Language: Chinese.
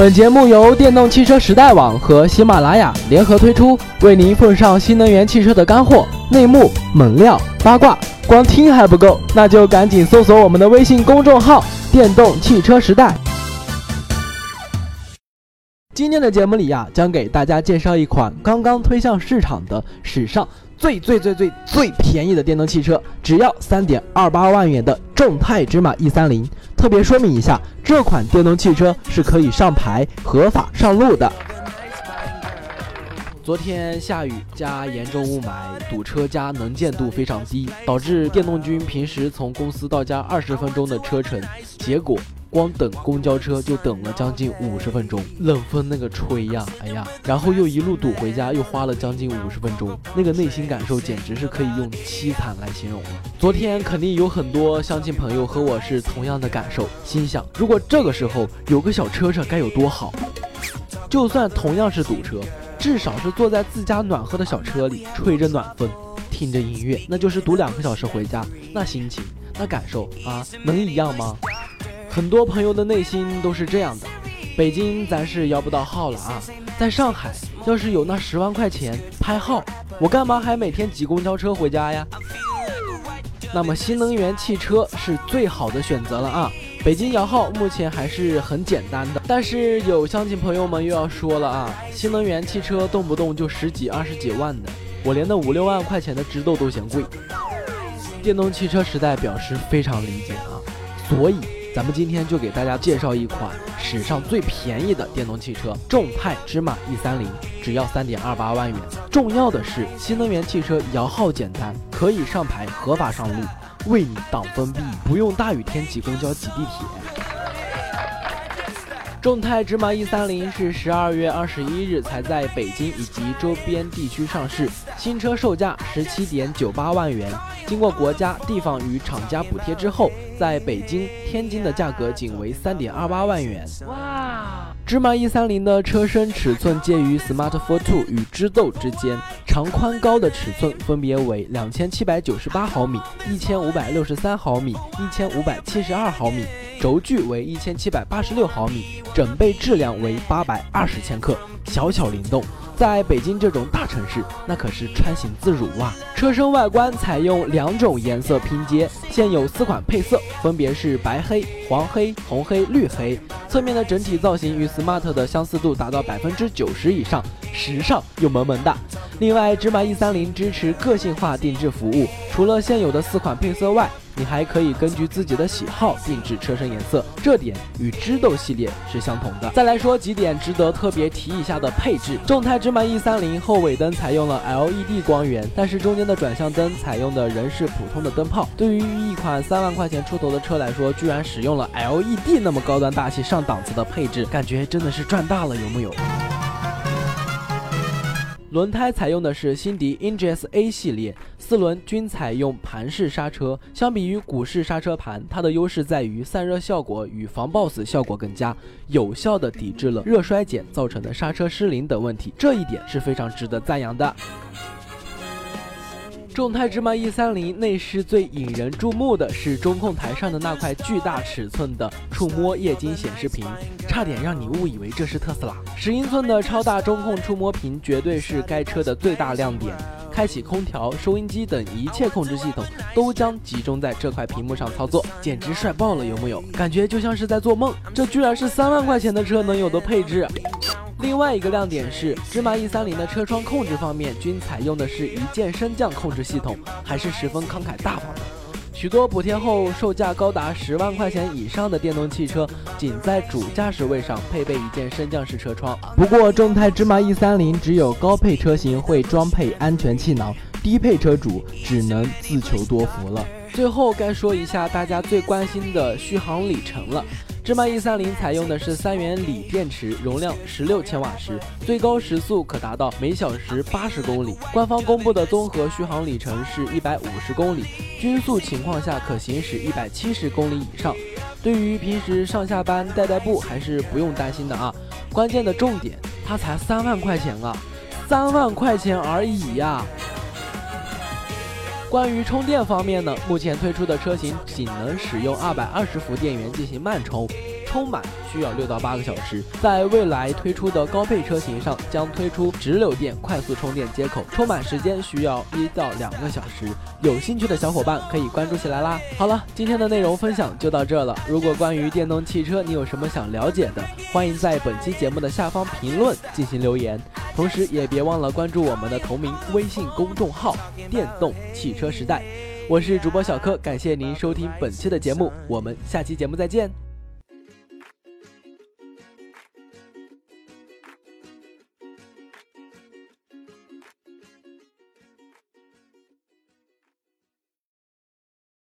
本节目由电动汽车时代网和喜马拉雅联合推出，为您奉上新能源汽车的干货、内幕、猛料、八卦。光听还不够，那就赶紧搜索我们的微信公众号“电动汽车时代”。今天的节目里呀，将给大家介绍一款刚刚推向市场的史上最最最最最便宜的电动汽车，只要三点二八万元的众泰芝麻 E 三零。特别说明一下，这款电动汽车是可以上牌、合法上路的。昨天下雨加严重雾霾，堵车加能见度非常低，导致电动君平时从公司到家二十分钟的车程，结果。光等公交车就等了将近五十分钟，冷风那个吹呀，哎呀，然后又一路堵回家，又花了将近五十分钟，那个内心感受简直是可以用凄惨来形容了。昨天肯定有很多乡亲朋友和我是同样的感受，心想如果这个时候有个小车车该有多好。就算同样是堵车，至少是坐在自家暖和的小车里，吹着暖风，听着音乐，那就是堵两个小时回家，那心情，那感受啊，能一样吗？很多朋友的内心都是这样的，北京咱是摇不到号了啊，在上海要是有那十万块钱拍号，我干嘛还每天挤公交车回家呀？那么新能源汽车是最好的选择了啊！北京摇号目前还是很简单的，但是有乡亲朋友们又要说了啊，新能源汽车动不动就十几二十几万的，我连那五六万块钱的知豆都嫌贵。电动汽车时代表示非常理解啊，所以。咱们今天就给大家介绍一款史上最便宜的电动汽车——众泰芝麻 E 三零，只要三点二八万元。重要的是，新能源汽车摇号简单，可以上牌，合法上路，为你挡风避雨，不用大雨天挤公交、挤地铁。众泰芝麻 E 三零是十二月二十一日才在北京以及周边地区上市，新车售价十七点九八万元，经过国家、地方与厂家补贴之后，在北京、天津的价格仅为三点二八万元。哇！芝麻 E 三零的车身尺寸介于 Smart Fortwo 与知豆之间，长宽高的尺寸分别为两千七百九十八毫米、一千五百六十三毫米、一千五百七十二毫米。轴距为一千七百八十六毫米，整备质量为八百二十千克，小巧灵动，在北京这种大城市，那可是穿行自如啊！车身外观采用两种颜色拼接，现有四款配色，分别是白黑、黄黑、红黑、绿黑。侧面的整体造型与 Smart 的相似度达到百分之九十以上，时尚又萌萌哒。另外，芝麻 E 三零支持个性化定制服务，除了现有的四款配色外，你还可以根据自己的喜好定制车身颜色，这点与知豆系列是相同的。再来说几点值得特别提一下的配置：众泰芝麻 E 三零后尾灯采用了 LED 光源，但是中间的转向灯采用的仍是普通的灯泡。对于一款三万块钱出头的车来说，居然使用了 LED 那么高端大气上档次的配置，感觉真的是赚大了，有木有？轮胎采用的是辛迪 Ingsa 系列，四轮均采用盘式刹车。相比于鼓式刹车盘，它的优势在于散热效果与防抱死效果更佳，有效的抵制了热衰减造成的刹车失灵等问题，这一点是非常值得赞扬的。众泰芝麻 E 三零内饰最引人注目的是中控台上的那块巨大尺寸的触摸液晶显示屏，差点让你误以为这是特斯拉。十英寸的超大中控触摸屏绝对是该车的最大亮点，开启空调、收音机等一切控制系统都将集中在这块屏幕上操作，简直帅爆了，有木有？感觉就像是在做梦，这居然是三万块钱的车能有的配置。另外一个亮点是，芝麻 E 三零的车窗控制方面均采用的是一键升降控制系统，还是十分慷慨大方的。许多补贴后售价高达十万块钱以上的电动汽车，仅在主驾驶位上配备一键升降式车窗。不过，众泰芝麻 E 三零只有高配车型会装配安全气囊，低配车主只能自求多福了。最后该说一下大家最关心的续航里程了。芝麻 E 三零采用的是三元锂电池，容量十六千瓦时，最高时速可达到每小时八十公里。官方公布的综合续航里程是一百五十公里，均速情况下可行驶一百七十公里以上。对于平时上下班代代步，还是不用担心的啊。关键的重点，它才三万块钱啊，三万块钱而已呀。关于充电方面呢，目前推出的车型仅能使用二百二十伏电源进行慢充。充满需要六到八个小时。在未来推出的高配车型上，将推出直流电快速充电接口，充满时间需要一到两个小时。有兴趣的小伙伴可以关注起来啦。好了，今天的内容分享就到这了。如果关于电动汽车你有什么想了解的，欢迎在本期节目的下方评论进行留言，同时也别忘了关注我们的同名微信公众号“电动汽车时代”。我是主播小柯，感谢您收听本期的节目，我们下期节目再见。